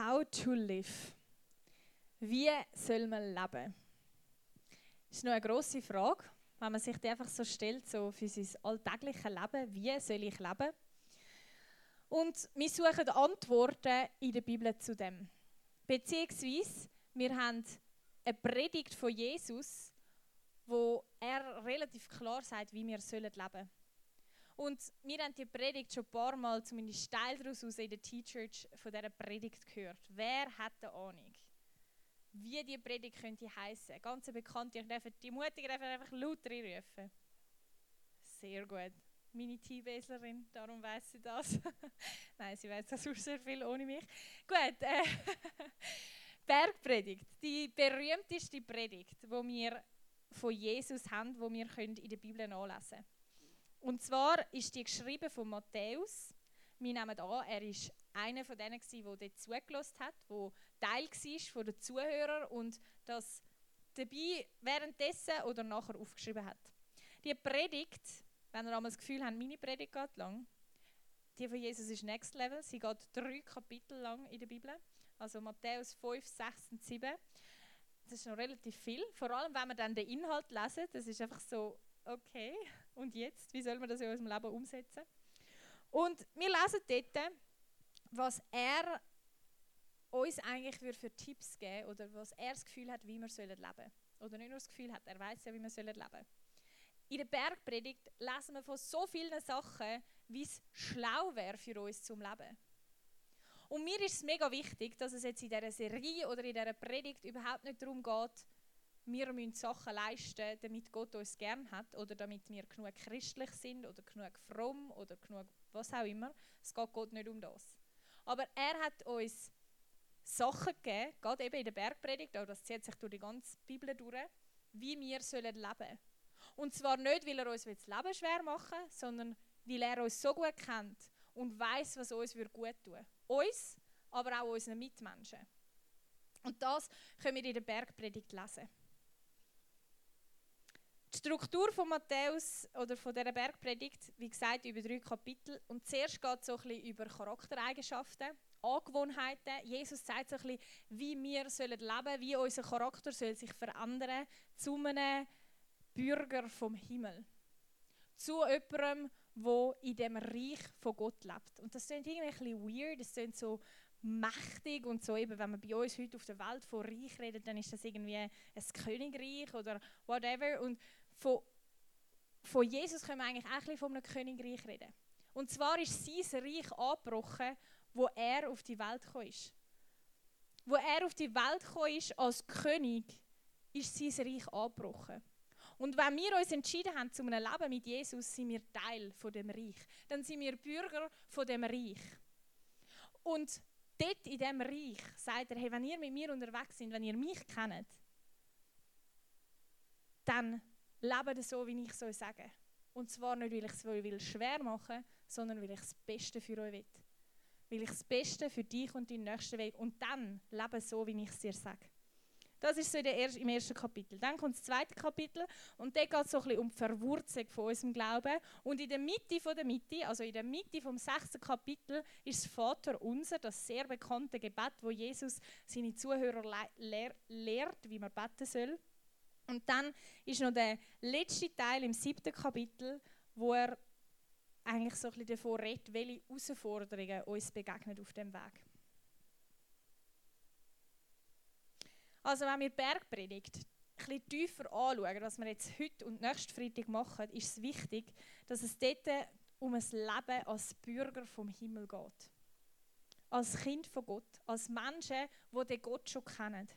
How to live. Wie soll man leben? Das ist noch eine grosse Frage, wenn man sich die einfach so stellt, so für sein alltägliches Leben. Wie soll ich leben? Und wir suchen Antworten in der Bibel zu dem. Beziehungsweise, wir haben eine Predigt von Jesus, wo er relativ klar sagt, wie wir leben sollen. Und wir haben die Predigt schon ein paar Mal, zumindest Teil daraus in der T-Church von dieser Predigt gehört. Wer hat eine Ahnung, wie die Predigt könnte heißen? Ganz bekannt, ich darf die Mutter einfach laut rufen. Sehr gut. Meine T-Baslerin, darum weiß sie das. Nein, sie weiß das auch sehr viel ohne mich. Gut, äh, Bergpredigt, die berühmteste Predigt, die wir von Jesus haben, die wir in der Bibel nachlesen können. Und zwar ist die geschrieben von Matthäus. Wir nehmen an, er war einer von denen, der dort zugelassen hat, der Teil war von den Zuhörern und das dabei währenddessen oder nachher aufgeschrieben hat. Die Predigt, wenn ihr einmal das Gefühl habt, meine Predigt geht lang, die von Jesus ist Next Level. Sie geht drei Kapitel lang in der Bibel. Also Matthäus 5, 6 und 7. Das ist noch relativ viel. Vor allem, wenn wir dann den Inhalt lesen. Das ist einfach so, okay, und jetzt? Wie soll man das in unserem Leben umsetzen? Und wir lesen dort, was er uns eigentlich für Tipps geben oder was er das Gefühl hat, wie wir leben sollen. Oder nicht nur das Gefühl hat, er weiß ja, wie wir leben sollen. In der Bergpredigt lesen wir von so vielen Sachen, wie es schlau wäre für uns zum Leben. Und mir ist es mega wichtig, dass es jetzt in dieser Serie oder in dieser Predigt überhaupt nicht darum geht, wir müssen Sachen leisten, damit Gott uns gern hat oder damit wir genug christlich sind oder genug fromm oder genug was auch immer. Es geht Gott nicht um das. Aber er hat uns Sachen gegeben, gerade eben in der Bergpredigt, auch das zieht sich durch die ganze Bibel durch, wie wir sollen leben Und zwar nicht, weil er uns das Leben schwer machen will, sondern weil er uns so gut kennt und weiß, was uns gut tun. Uns, aber auch unseren Mitmenschen. Und das können wir in der Bergpredigt lesen. Die Struktur von Matthäus oder von dieser Bergpredigt, wie gesagt, über drei Kapitel. Und zuerst geht es so ein bisschen über Charaktereigenschaften, Angewohnheiten. Jesus sagt so ein bisschen, wie wir leben sollen, wie unser Charakter soll sich verändern zu einem Bürger vom Himmel. Zu jemandem, der in dem Reich von Gott lebt. Und das klingt irgendwie ein bisschen weird, das klingt so mächtig und so eben, wenn man bei uns heute auf der Welt von Reich redet, dann ist das irgendwie ein Königreich oder whatever. Und von, von Jesus können wir eigentlich auch ein von einem Königreich reden. Und zwar ist sein Reich angebrochen, wo er auf die Welt gekommen ist. Wo er auf die Welt gekommen ist als König, ist sein Reich angebrochen. Und wenn wir uns entschieden haben zu einem Leben mit Jesus, sind wir Teil von dem Reich. Dann sind wir Bürger von dem Reich. Und dort in dem Reich sagt er, hey, wenn ihr mit mir unterwegs seid, wenn ihr mich kennt, dann lebe so, wie ich es sage. Und zwar nicht, weil ich es will schwer machen sondern weil ich das Beste für euch will. Weil ich das Beste für dich und deinen Nächsten will. Und dann lebe so, wie ich es dir sage. Das ist so im ersten Kapitel. Dann kommt das zweite Kapitel und da geht es so ein bisschen um die Verwurzelung von unserem Glauben. Und in der Mitte von der Mitte, also in der Mitte vom sechsten Kapitel, ist das Vater Unser, das sehr bekannte Gebet, wo Jesus seine Zuhörer le lehrt, wie man beten soll. Und dann ist noch der letzte Teil im siebten Kapitel, wo er eigentlich so ein bisschen davor redet, welche Herausforderungen uns begegnen auf dem Weg. Also wenn wir Bergpredigt ein bisschen tiefer anschauen, was wir jetzt heute und nächsten Freitag machen, ist es wichtig, dass es dort um ein Leben als Bürger vom Himmel geht. Als Kind von Gott, als Menschen, die den Gott schon kennen.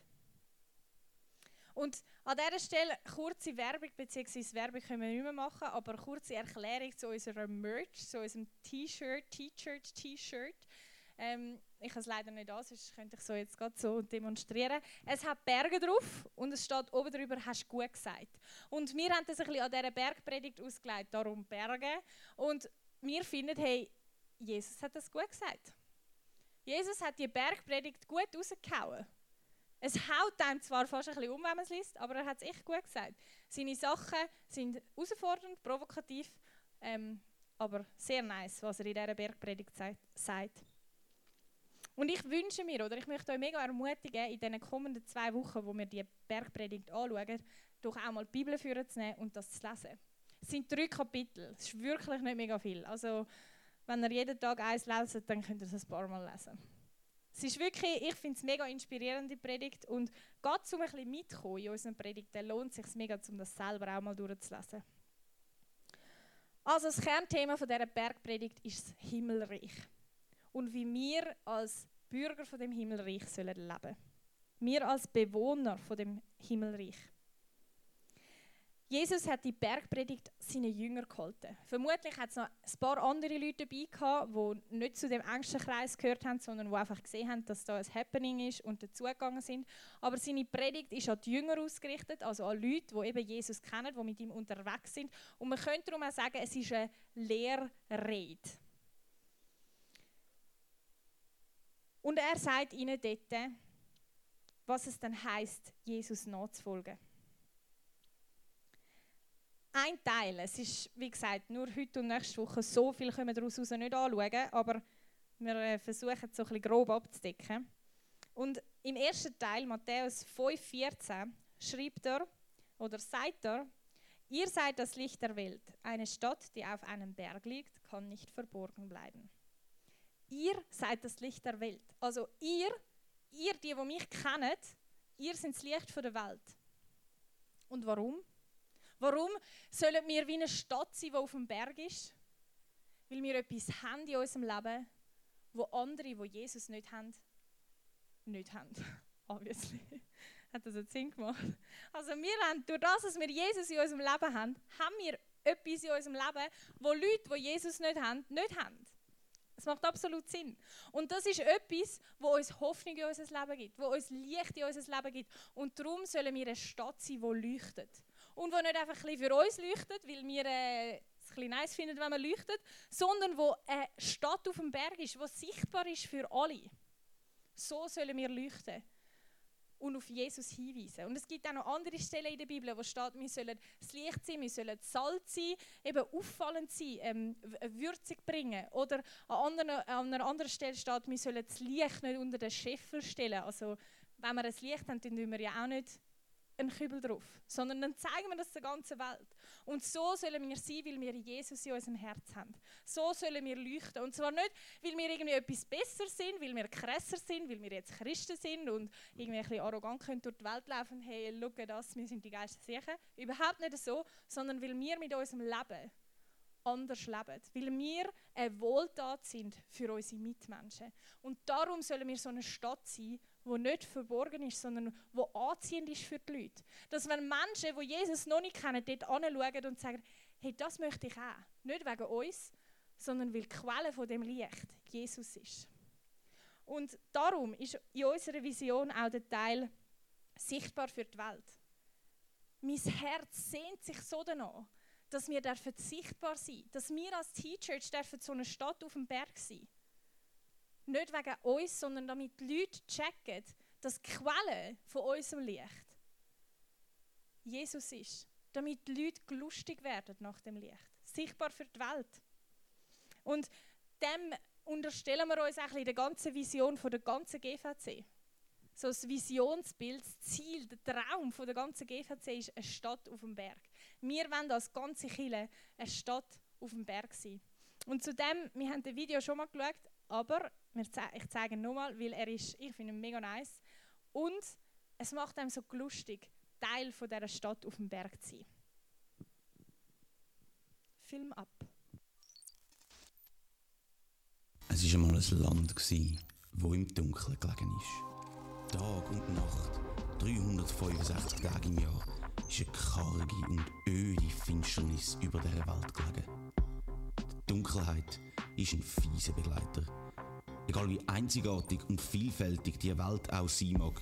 Und an dieser Stelle kurze Werbung, beziehungsweise Werbung können wir nicht mehr machen, aber kurze Erklärung zu unserem Merch, zu unserem T-Shirt, T-Shirt, T-Shirt. Ähm, ich habe es leider nicht an, sonst könnte ich so jetzt gerade so demonstrieren. Es hat Berge drauf und es steht oben drüber, hast du gut gesagt. Und wir haben das ein bisschen an dieser Bergpredigt ausgelegt, darum Berge. Und wir finden, hey, Jesus hat das gut gesagt. Jesus hat die Bergpredigt gut rausgehauen. Es haut einem zwar fast ein bisschen um, wenn man es liest, aber er hat es echt gut gesagt. Seine Sachen sind herausfordernd, provokativ, ähm, aber sehr nice, was er in dieser Bergpredigt sagt. Und ich wünsche mir, oder ich möchte euch mega ermutigen, in den kommenden zwei Wochen, wo wir die Bergpredigt anschauen, doch auch mal die Bibel führen zu nehmen und das zu lesen. Es sind drei Kapitel, es ist wirklich nicht mega viel. Also, wenn ihr jeden Tag eins leset, dann könnt ihr es ein paar Mal lesen. Es ist wirklich, ich finde es mega inspirierende Predigt und gerade zum ein bisschen mitkommen in unseren Predigten lohnt es sich mega, um das selber auch mal durchzulesen. Also das Kernthema von dieser Bergpredigt ist das Himmelreich und wie wir als Bürger von dem Himmelreich sollen leben. Wir als Bewohner von dem Himmelreich. Jesus hat die Bergpredigt seinen Jünger gehalten. Vermutlich hat es noch ein paar andere Leute dabei gehabt, die nicht zu dem engsten Kreis gehört haben, sondern die einfach gesehen haben, dass da ein Happening ist und dazugegangen sind. Aber seine Predigt ist an die Jünger ausgerichtet, also an Leute, die eben Jesus kennen, die mit ihm unterwegs sind. Und man könnte darum auch sagen, es ist eine Lehrrede. Und er sagt ihnen dort, was es dann heißt, Jesus nachzufolgen ein Teil. Es ist, wie gesagt, nur heute und nächste Woche. So viel können wir daraus nicht anschauen, aber wir äh, versuchen es so ein bisschen grob abzudecken. Und im ersten Teil, Matthäus 5,14, schreibt er oder sagt er, Ihr seid das Licht der Welt. Eine Stadt, die auf einem Berg liegt, kann nicht verborgen bleiben. Ihr seid das Licht der Welt. Also ihr, ihr, die, die mich kennen, ihr seid das Licht der Welt. Und warum? Warum sollen wir wie eine Stadt sein, die auf dem Berg ist? Weil wir etwas haben in unserem Leben, wo andere, die Jesus nicht haben, nicht haben. Obviously. Hat das einen Sinn gemacht? Also wir haben, durch das, dass wir Jesus in unserem Leben haben, haben wir etwas in unserem Leben, wo Leute, die Jesus nicht haben, nicht haben. Das macht absolut Sinn. Und das ist etwas, wo uns Hoffnung in unser Leben gibt, wo uns Licht in unser Leben gibt. Und darum sollen wir eine Stadt sein, die leuchtet und wo nicht einfach ein für uns leuchtet, weil wir äh, es ein nice finden, wenn man leuchtet, sondern wo eine Stadt auf dem Berg ist, wo sichtbar ist für alle. So sollen wir leuchten und auf Jesus hinweisen. Und es gibt auch noch andere Stellen in der Bibel, wo steht, wir sollen das Licht sein, wir sollen Salz sein, eben auffallend sein, ähm, würzig bringen. Oder an, anderen, an einer anderen Stelle steht, wir sollen das Licht nicht unter den Scheffel stellen. Also wenn wir ein Licht haben, dann tun wir ja auch nicht einen Kübel drauf, sondern dann zeigen wir das der ganzen Welt. Und so sollen wir sein, weil wir Jesus in unserem Herz haben. So sollen wir leuchten. Und zwar nicht, weil wir irgendwie etwas besser sind, weil wir krasser sind, weil wir jetzt Christen sind und irgendwie ein bisschen arrogant können durch die Welt laufen, hey, schau das, wir sind die Geister sicher. Überhaupt nicht so, sondern weil wir mit unserem Leben anders leben, weil wir eine Wohltat sind für unsere Mitmenschen. Und darum sollen wir so eine Stadt sein, wo nicht verborgen ist, sondern wo anziehend ist für die Leute. Dass wenn Menschen, die Jesus noch nicht kennen, dort anschauen und sagen, hey, das möchte ich auch. Nicht wegen uns, sondern weil die Quelle von dem Licht Jesus ist. Und darum ist in unserer Vision auch der Teil sichtbar für die Welt. Mein Herz sehnt sich so danach, dass wir sichtbar sein dürfen, dass wir als T-Church so eine Stadt auf dem Berg sein dürfen nicht wegen uns, sondern damit die Leute checken, dass die Quelle von unserem Licht Jesus ist. Damit die Leute lustig werden nach dem Licht. Sichtbar für die Welt. Und dem unterstellen wir uns auch in der ganzen Vision von der ganzen GVC. So das Visionsbild, das Ziel, der Traum von der ganzen GVC ist eine Stadt auf dem Berg. Wir wollen als ganze Kille eine Stadt auf dem Berg sein. Und zudem, wir haben das Video schon mal geschaut, aber ich zeige ihn nochmal, weil er ist, ich finde ihn mega nice. Und es macht einem so lustig, Teil von dieser Stadt auf dem Berg zu sein. Film ab. Es war einmal ein Land, das im Dunkeln gelegen ist. Tag und Nacht, 365 Tage im Jahr, ist eine karge und öde Finsternis über dieser Welt gelegen. Die Dunkelheit ist ein fieser Begleiter Egal wie einzigartig und vielfältig die Welt auch sein mag,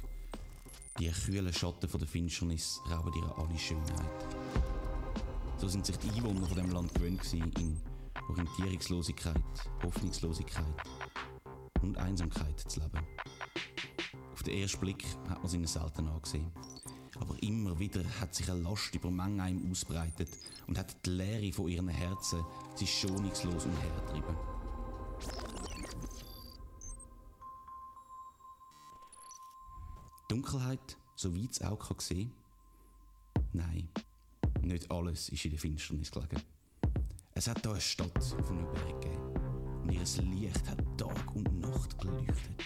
die kühlen Schatten der Finsternis rauben ihr alle Schönheit. So sind sich die Einwohner von dem Land gewöhnt in Orientierungslosigkeit, Hoffnungslosigkeit und Einsamkeit zu leben. Auf den ersten Blick hat man sie ihnen selten angesehen. Aber immer wieder hat sich eine Last über Menge ausbreitet und hat die Leere von ihren Herzen sie schonungslos umhergetrieben. Dunkelheit, so weit es auch sehen Nein, nicht alles ist in der Finsternis gelegen. Es hat hier eine Stadt auf einem Berg gegeben. Und ihr Licht hat Tag und Nacht geleuchtet.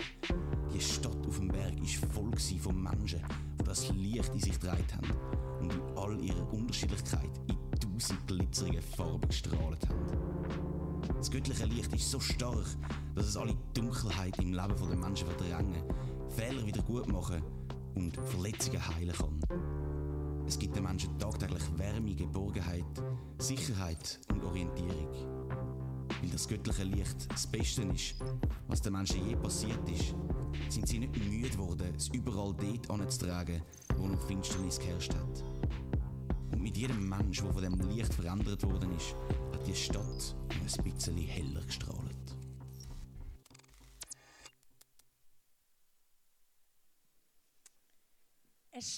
Die Stadt auf dem Berg war voll von Menschen, die das Licht in sich gedreht haben und in all ihrer Unterschiedlichkeit in tausend glitzerige Farben gestrahlt haben. Das göttliche Licht ist so stark, dass es alle Dunkelheit im Leben der Menschen verdrängen, Fehler wieder gut machen und Verletzungen heilen kann. Es gibt den Menschen tagtäglich Wärme, Geborgenheit, Sicherheit und Orientierung. Weil das göttliche Licht das Beste ist, was den Menschen je passiert ist, sind sie nicht müde geworden, es überall dort anzutragen, wo noch Finsternis geherrscht hat. Und mit jedem Mensch, der von dem Licht verändert worden ist, hat die Stadt ein bisschen heller gestrahlt.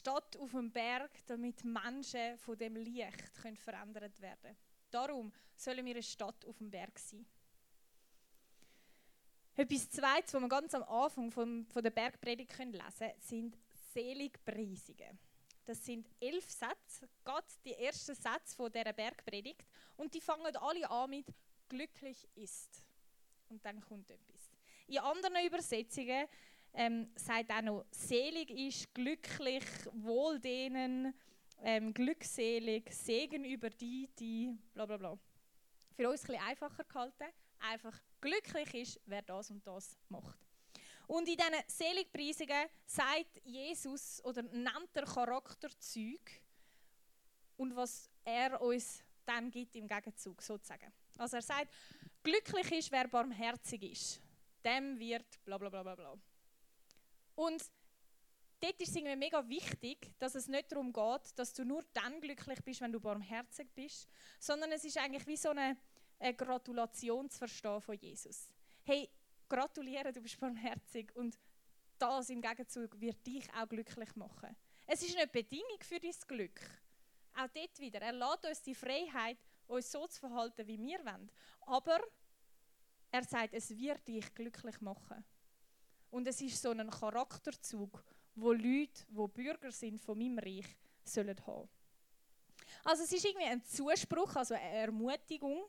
Stadt auf dem Berg, damit Menschen von dem Licht können verändert werden Darum sollen wir eine Stadt auf dem Berg sein. Etwas Zweites, was wir ganz am Anfang von, von der Bergpredigt lesen können, sind Seligpreisungen. Das sind elf Sätze, Gott die ersten Sätze von dieser Bergpredigt. Und die fangen alle an mit «glücklich ist». Und dann kommt etwas. In anderen Übersetzungen ähm, sagt auch noch, selig ist, glücklich, wohl denen, ähm, glückselig, Segen über die, die, bla bla bla. Für uns ein bisschen einfacher gehalten. Einfach glücklich ist, wer das und das macht. Und in diesen Seligpreisungen sagt Jesus oder nennt er Charakterzüge und was er uns dann gibt im Gegenzug sozusagen. Also er sagt, glücklich ist, wer barmherzig ist. Dem wird bla bla bla bla bla. Und dort ist es irgendwie mega wichtig, dass es nicht darum geht, dass du nur dann glücklich bist, wenn du barmherzig bist, sondern es ist eigentlich wie so eine, eine Gratulation zu verstehen von Jesus. Hey, gratuliere, du bist barmherzig und das im Gegenzug wird dich auch glücklich machen. Es ist eine Bedingung für dein Glück. Auch dort wieder. Er lässt uns die Freiheit, uns so zu verhalten, wie wir wollen. Aber er sagt, es wird dich glücklich machen. Und es ist so ein Charakterzug, wo Leute, wo Bürger sind von meinem Reich, sollen haben. Also es ist irgendwie ein Zuspruch, also eine Ermutigung.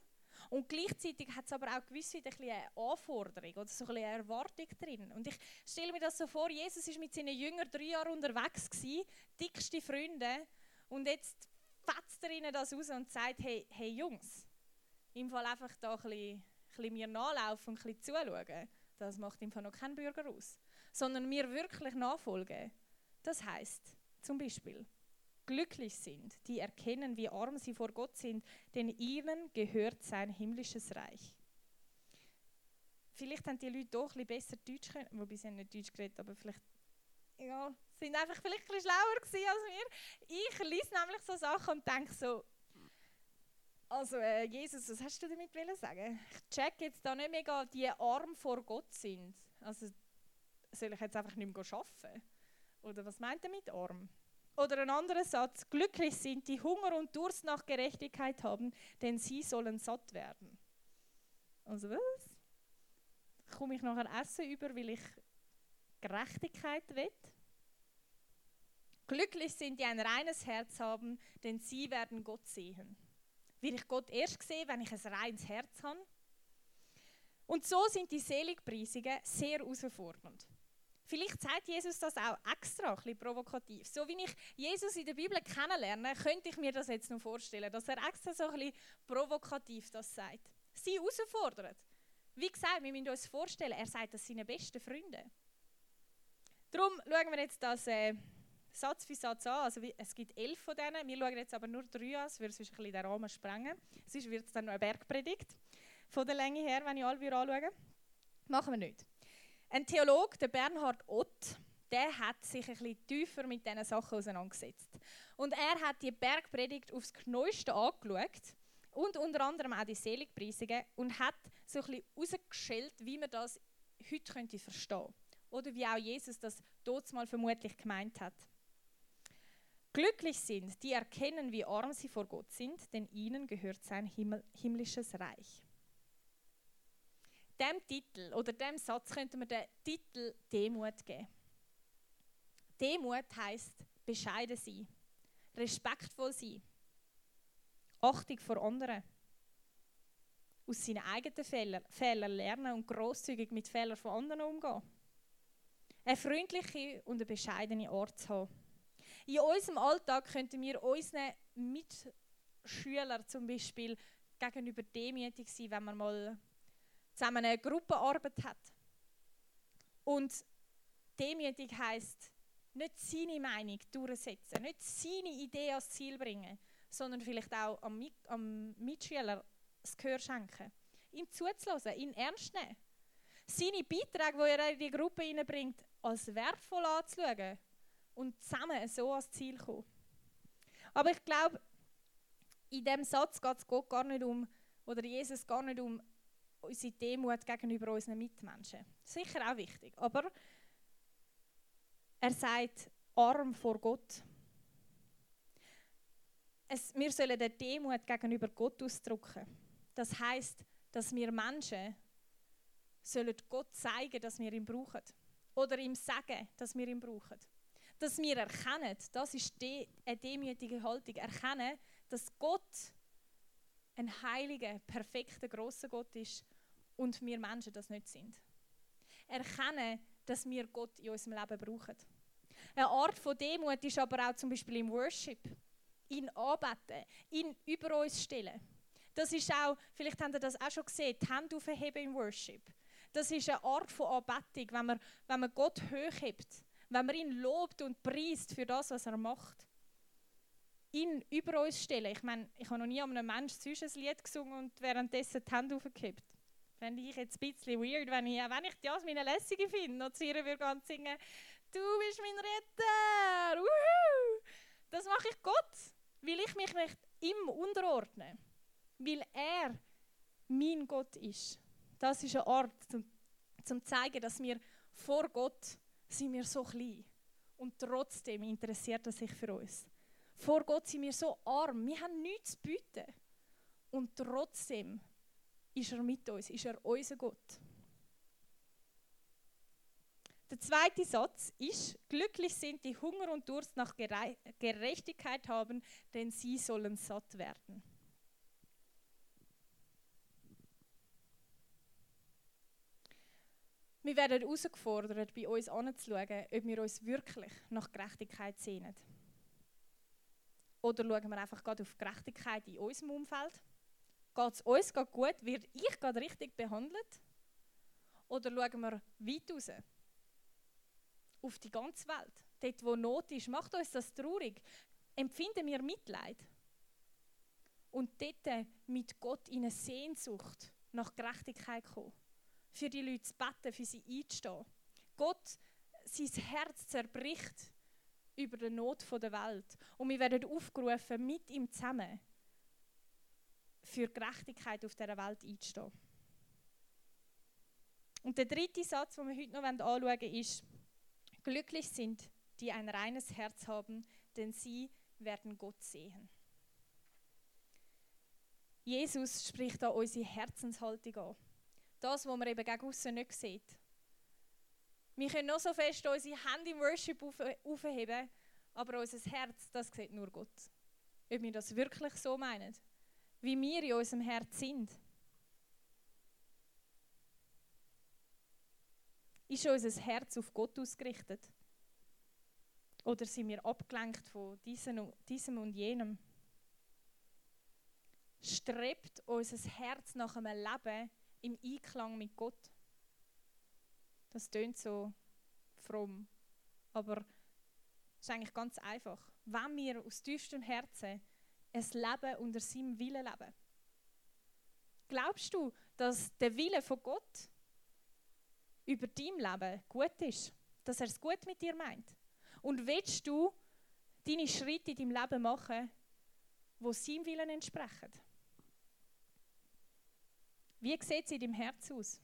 Und gleichzeitig hat es aber auch gewisse eine Anforderung oder so eine Erwartung drin. Und ich stelle mir das so vor, Jesus ist mit seinen Jüngern drei Jahre unterwegs gewesen, dickste Freunde, und jetzt fetzt er ihnen das raus und sagt, hey, hey Jungs, im Fall einfach da ein bisschen, ein bisschen mir nachlaufen und ein bisschen zuschauen. Das macht Fall noch kein Bürger aus. Sondern mir wirklich nachfolgen. Das heißt zum Beispiel, glücklich sind, die erkennen, wie arm sie vor Gott sind, denn ihnen gehört sein himmlisches Reich. Vielleicht haben die Leute doch ein bisschen besser Deutsch können, wobei sie nicht Deutsch geredet, aber vielleicht ja, sind einfach vielleicht ein bisschen schlauer als wir. Ich lese nämlich so Sachen und denke so, also äh, Jesus, was hast du damit sagen? Ich check jetzt da nicht mega, die arm vor Gott sind. Also soll ich jetzt einfach nicht mehr arbeiten? Oder was meint er mit arm? Oder ein anderer Satz, glücklich sind, die Hunger und Durst nach Gerechtigkeit haben, denn sie sollen satt werden. Also was? Komme ich nachher essen über, weil ich Gerechtigkeit will? Glücklich sind, die ein reines Herz haben, denn sie werden Gott sehen. Will ich Gott erst sehen, wenn ich ein reines Herz habe? Und so sind die Seligpreisungen sehr herausfordernd. Vielleicht sagt Jesus das auch extra, ein bisschen provokativ. So wie ich Jesus in der Bibel kennenlerne, könnte ich mir das jetzt noch vorstellen, dass er extra so ein bisschen provokativ das sagt. Sie herausfordert. Wie gesagt, wir müssen uns vorstellen, er sagt das seinen besten Freunden. Darum schauen wir jetzt das äh, Satz für Satz an. Also es gibt elf von denen. Wir schauen jetzt aber nur drei an, sonst würde es ein bisschen den Rahmen sprengen. Sonst wird es dann noch eine Bergpredigt von der Länge her, wenn ich alle anschaue. Machen wir nicht. Ein Theologe, der Bernhard Ott, der hat sich ein bisschen tiefer mit diesen Sachen auseinandergesetzt. Und er hat die Bergpredigt aufs Genaueste angeschaut und unter anderem auch die Seligpreisungen und hat so ein bisschen herausgestellt, wie man das heute könnte verstehen Oder wie auch Jesus das dort mal vermutlich gemeint hat. Glücklich sind, die erkennen, wie arm sie vor Gott sind, denn ihnen gehört sein Himmel, himmlisches Reich. Dem Titel oder dem Satz könnte man den Titel Demut geben. Demut heißt bescheiden sein, respektvoll sein, Achtung vor anderen, aus seinen eigenen Fehlern, Fehlern lernen und großzügig mit Fehlern von anderen umgehen. Eine freundliche und eine bescheidene Art zu haben. In unserem Alltag könnten wir unseren Mitschülern zum Beispiel gegenüber demütig sein, wenn man mal zusammen eine Gruppenarbeit hat. Und demütig heißt nicht seine Meinung durchsetzen, nicht seine Idee als Ziel bringen, sondern vielleicht auch am, am Mitschüler das Gehör schenken. Ihm zuzulassen, ihn ernst nehmen. Seine Beiträge, die er in die Gruppe hineinbringt, als wertvoll anzuschauen und zusammen so ans Ziel kommen. Aber ich glaube, in diesem Satz geht es Gott gar nicht um, oder Jesus gar nicht um unsere Demut gegenüber unseren Mitmenschen. Sicher auch wichtig. Aber er sagt, arm vor Gott. Es, wir sollen den Demut gegenüber Gott ausdrücken. Das heißt, dass wir Menschen sollen Gott zeigen, dass wir ihn brauchen. Oder ihm sagen, dass wir ihn brauchen. Dass wir erkennen, das ist die, eine demütige Haltung, erkennen, dass Gott ein heiliger, perfekter, großer Gott ist und wir Menschen das nicht sind. Erkennen, dass wir Gott in unserem Leben brauchen. Eine Art von Demut ist aber auch zum Beispiel im Worship. Ihn anbeten, ihn über uns stellen. Das ist auch, vielleicht habt ihr das auch schon gesehen, die Hände aufheben im Worship. Das ist eine Art von Anbetung, wenn man, wenn man Gott hochhebt, wenn man ihn lobt und preist für das, was er macht. Ihn über uns stellen. Ich meine, ich habe noch nie an einem Menschen sonst ein Lied gesungen und währenddessen die Hände aufgehebt. Fände ich jetzt ein bisschen weird, wenn ich, wenn ich die Jasmine Lässige finde, noch zu ihr würde singen, du bist mein Retter, Uhu! Das mache ich Gott, weil ich mich nicht ihm unterordne, weil er mein Gott ist. Das ist eine Art, zum, zum zeigen, dass wir vor Gott sind wir so klein und trotzdem interessiert er sich für uns. Vor Gott sind wir so arm, wir haben nichts zu bieten und trotzdem ist er mit uns, ist er unser Gott. Der zweite Satz ist, glücklich sind die Hunger und Durst nach Gerechtigkeit haben, denn sie sollen satt werden. Wir werden herausgefordert, bei uns anzuschauen, ob wir uns wirklich nach Gerechtigkeit sehnen. Oder schauen wir einfach gerade auf Gerechtigkeit in unserem Umfeld? Geht es uns gut? Wird ich gerade richtig behandelt? Oder schauen wir weit raus? Auf die ganze Welt. Dort, wo Not ist, macht uns das traurig. Empfinden wir Mitleid? Und dort mit Gott in eine Sehnsucht nach Gerechtigkeit kommen. Für die Leute zu beten, für sie einzustehen. Gott, sein Herz zerbricht über die Not der Welt. Und wir werden aufgerufen, mit ihm zusammen für Gerechtigkeit auf dieser Welt einzustehen. Und der dritte Satz, den wir heute noch anschauen wollen, ist, glücklich sind, die ein reines Herz haben, denn sie werden Gott sehen. Jesus spricht da unsere Herzenshaltung an. Das, was man eben gegen außen nicht sieht. Wir können noch so fest unsere Hände im Worship aufheben, aber unser Herz, das sieht nur Gott. Ob wir das wirklich so meinen wie wir in unserem Herz sind. Ist unser Herz auf Gott ausgerichtet? Oder sind wir abgelenkt von diesem und jenem? Strebt unser Herz nach einem Leben im Einklang mit Gott? Das tönt so fromm, aber es ist eigentlich ganz einfach. Wenn wir aus tiefstem Herzen ein Leben unter seinem Willen leben. Glaubst du, dass der Wille von Gott über dein Leben gut ist? Dass er es gut mit dir meint? Und willst du deine Schritte in deinem Leben machen, wo seinem Willen entsprechen? Wie sieht es in deinem Herz aus?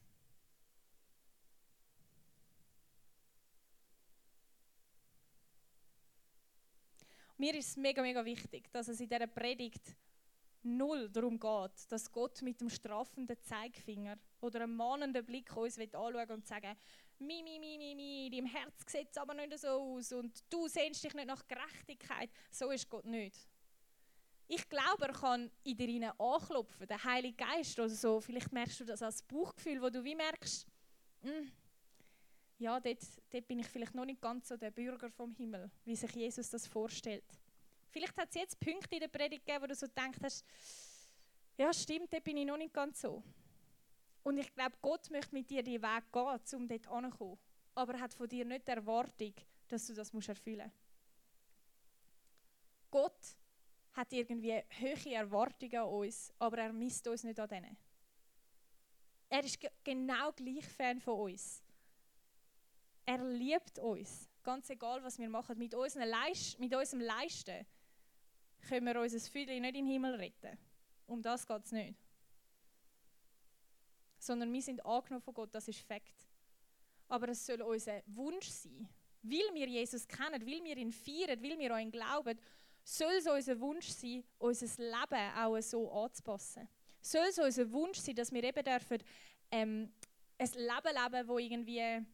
Mir ist es mega, mega wichtig, dass es in dieser Predigt null darum geht, dass Gott mit dem strafenden Zeigefinger oder einem mahnenden Blick uns anschauen und sagen, mi, mi, mi, mi, mi, deinem Herz sieht aber nicht so aus und du sehnst dich nicht nach Gerechtigkeit. So ist Gott nicht. Ich glaube, er kann in dir anklopfen, der Heilige Geist oder so. Vielleicht merkst du das als Bauchgefühl, wo du wie merkst, mm, ja, dort, dort bin ich vielleicht noch nicht ganz so der Bürger vom Himmel, wie sich Jesus das vorstellt. Vielleicht hat es jetzt Punkte in der Predigt gegeben, wo du so denkst ja stimmt, dort bin ich noch nicht ganz so. Und ich glaube, Gott möchte mit dir den Weg gehen, um dort anzukommen. Aber er hat von dir nicht die Erwartung, dass du das erfüllen musst. Gott hat irgendwie hohe Erwartungen an uns, aber er misst uns nicht an denen. Er ist genau gleich Fan von uns. Er liebt uns, ganz egal, was wir machen. Mit, Leist mit unserem Leisten können wir unser Füdli nicht in den Himmel retten. Um das geht es nicht. Sondern wir sind angenommen von Gott, das ist Fakt. Aber es soll unser Wunsch sein, weil wir Jesus kennen, weil wir ihn feiern, weil wir an ihn glauben, soll es unser Wunsch sein, unser Leben auch so anzupassen. Soll es unser Wunsch sein, dass wir eben dürfen, ähm, ein Leben leben, das irgendwie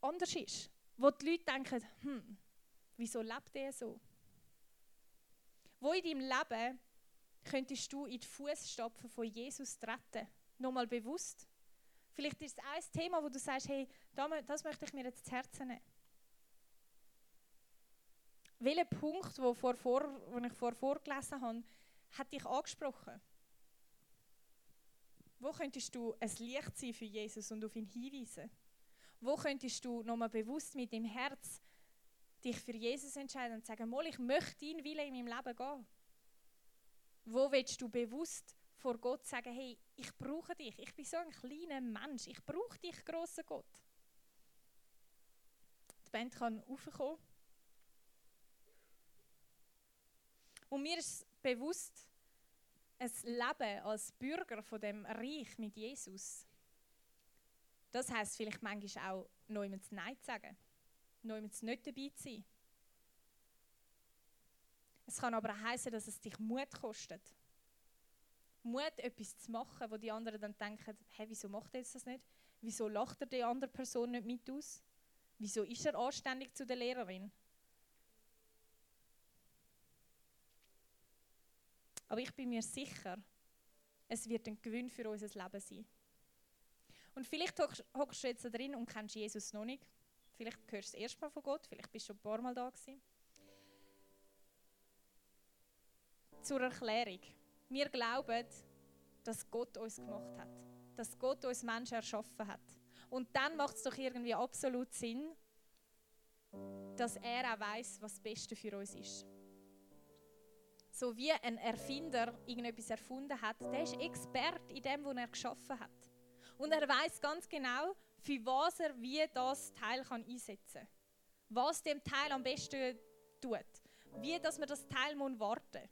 anders ist. Wo die Leute denken, hm, wieso lebt er so? Wo in deinem Leben könntest du in die Fußstapfen von Jesus treten? Nochmal bewusst. Vielleicht ist es ein Thema, wo du sagst, hey, das möchte ich mir jetzt zu Herzen nehmen. Welcher Punkt, wo, vor, vor, wo ich vor vorgelesen habe, hat dich angesprochen? Wo könntest du ein Licht sein für Jesus und auf ihn hinweisen? Wo könntest du nochmal bewusst mit dem Herz dich für Jesus entscheiden und sagen, Mol, ich möchte ihn Wille in meinem Leben gehen? Wo willst du bewusst vor Gott sagen, hey, ich brauche dich, ich bin so ein kleiner Mensch, ich brauche dich, großer Gott? Die Band kann raufkommen. Und mir ist bewusst, ein Leben als Bürger von dem Reich mit Jesus das heißt vielleicht manchmal auch, niemand Nein zu sagen, niemand nicht dabei zu sein. Es kann aber auch heißen, dass es dich Mut kostet. Mut, etwas zu machen, wo die anderen dann denken, hey, wieso macht er das nicht? Wieso lacht er die andere Person nicht mit aus? Wieso ist er anständig zu der Lehrerin? Aber ich bin mir sicher, es wird ein Gewinn für unser Leben sein. Und vielleicht hockst du jetzt da drin und kennst Jesus noch nicht. Vielleicht hörst du das erste Mal von Gott, vielleicht bist du schon ein paar Mal da gewesen. Zur Erklärung. Wir glauben, dass Gott uns gemacht hat. Dass Gott uns Menschen erschaffen hat. Und dann macht es doch irgendwie absolut Sinn, dass er auch weiß, was das Beste für uns ist. So wie ein Erfinder irgendetwas erfunden hat, der ist Expert in dem, was er geschaffen hat. Und er weiß ganz genau, für was er wie das Teil kann einsetzen kann. Was dem Teil am besten tut. Wie dass man das Teil muss warten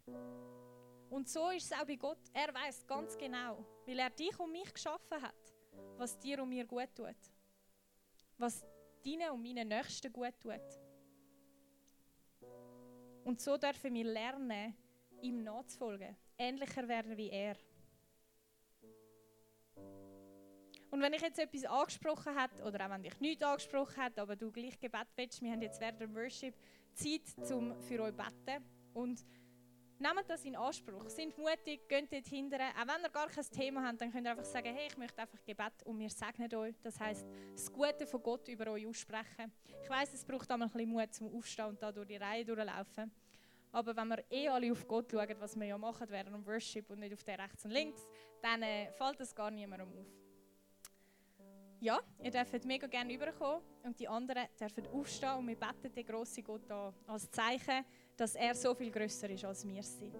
Und so ist es auch bei Gott. Er weiß ganz genau, weil er dich und mich geschaffen hat, was dir und mir gut tut. Was deinen und meinen Nächsten gut tut. Und so dürfen wir lernen, ihm nachzufolgen, ähnlicher werden wie er. Und wenn ich jetzt etwas angesprochen habe, oder auch wenn ich nichts angesprochen habe, aber du gleich Gebet willst, wir haben jetzt während der Worship Zeit zum für euch beten. Und nehmt das in Anspruch. Sind mutig, geht dort hinten. Auch wenn ihr gar kein Thema habt, dann könnt ihr einfach sagen, hey, ich möchte einfach Gebet und wir segnen euch. Das heisst, das Gute von Gott über euch aussprechen. Ich weiss, es braucht einmal ein bisschen Mut zum Aufstehen und da durch die Reihe durchlaufen. Aber wenn wir eh alle auf Gott schauen, was wir ja machen während dem Worship und nicht auf der rechts und links, dann äh, fällt das gar niemandem auf ja, ihr dürft mega gerne überkommen und die anderen dürfen aufstehen und wir beten den grossen Gott an, als Zeichen, dass er so viel größer ist, als wir sind.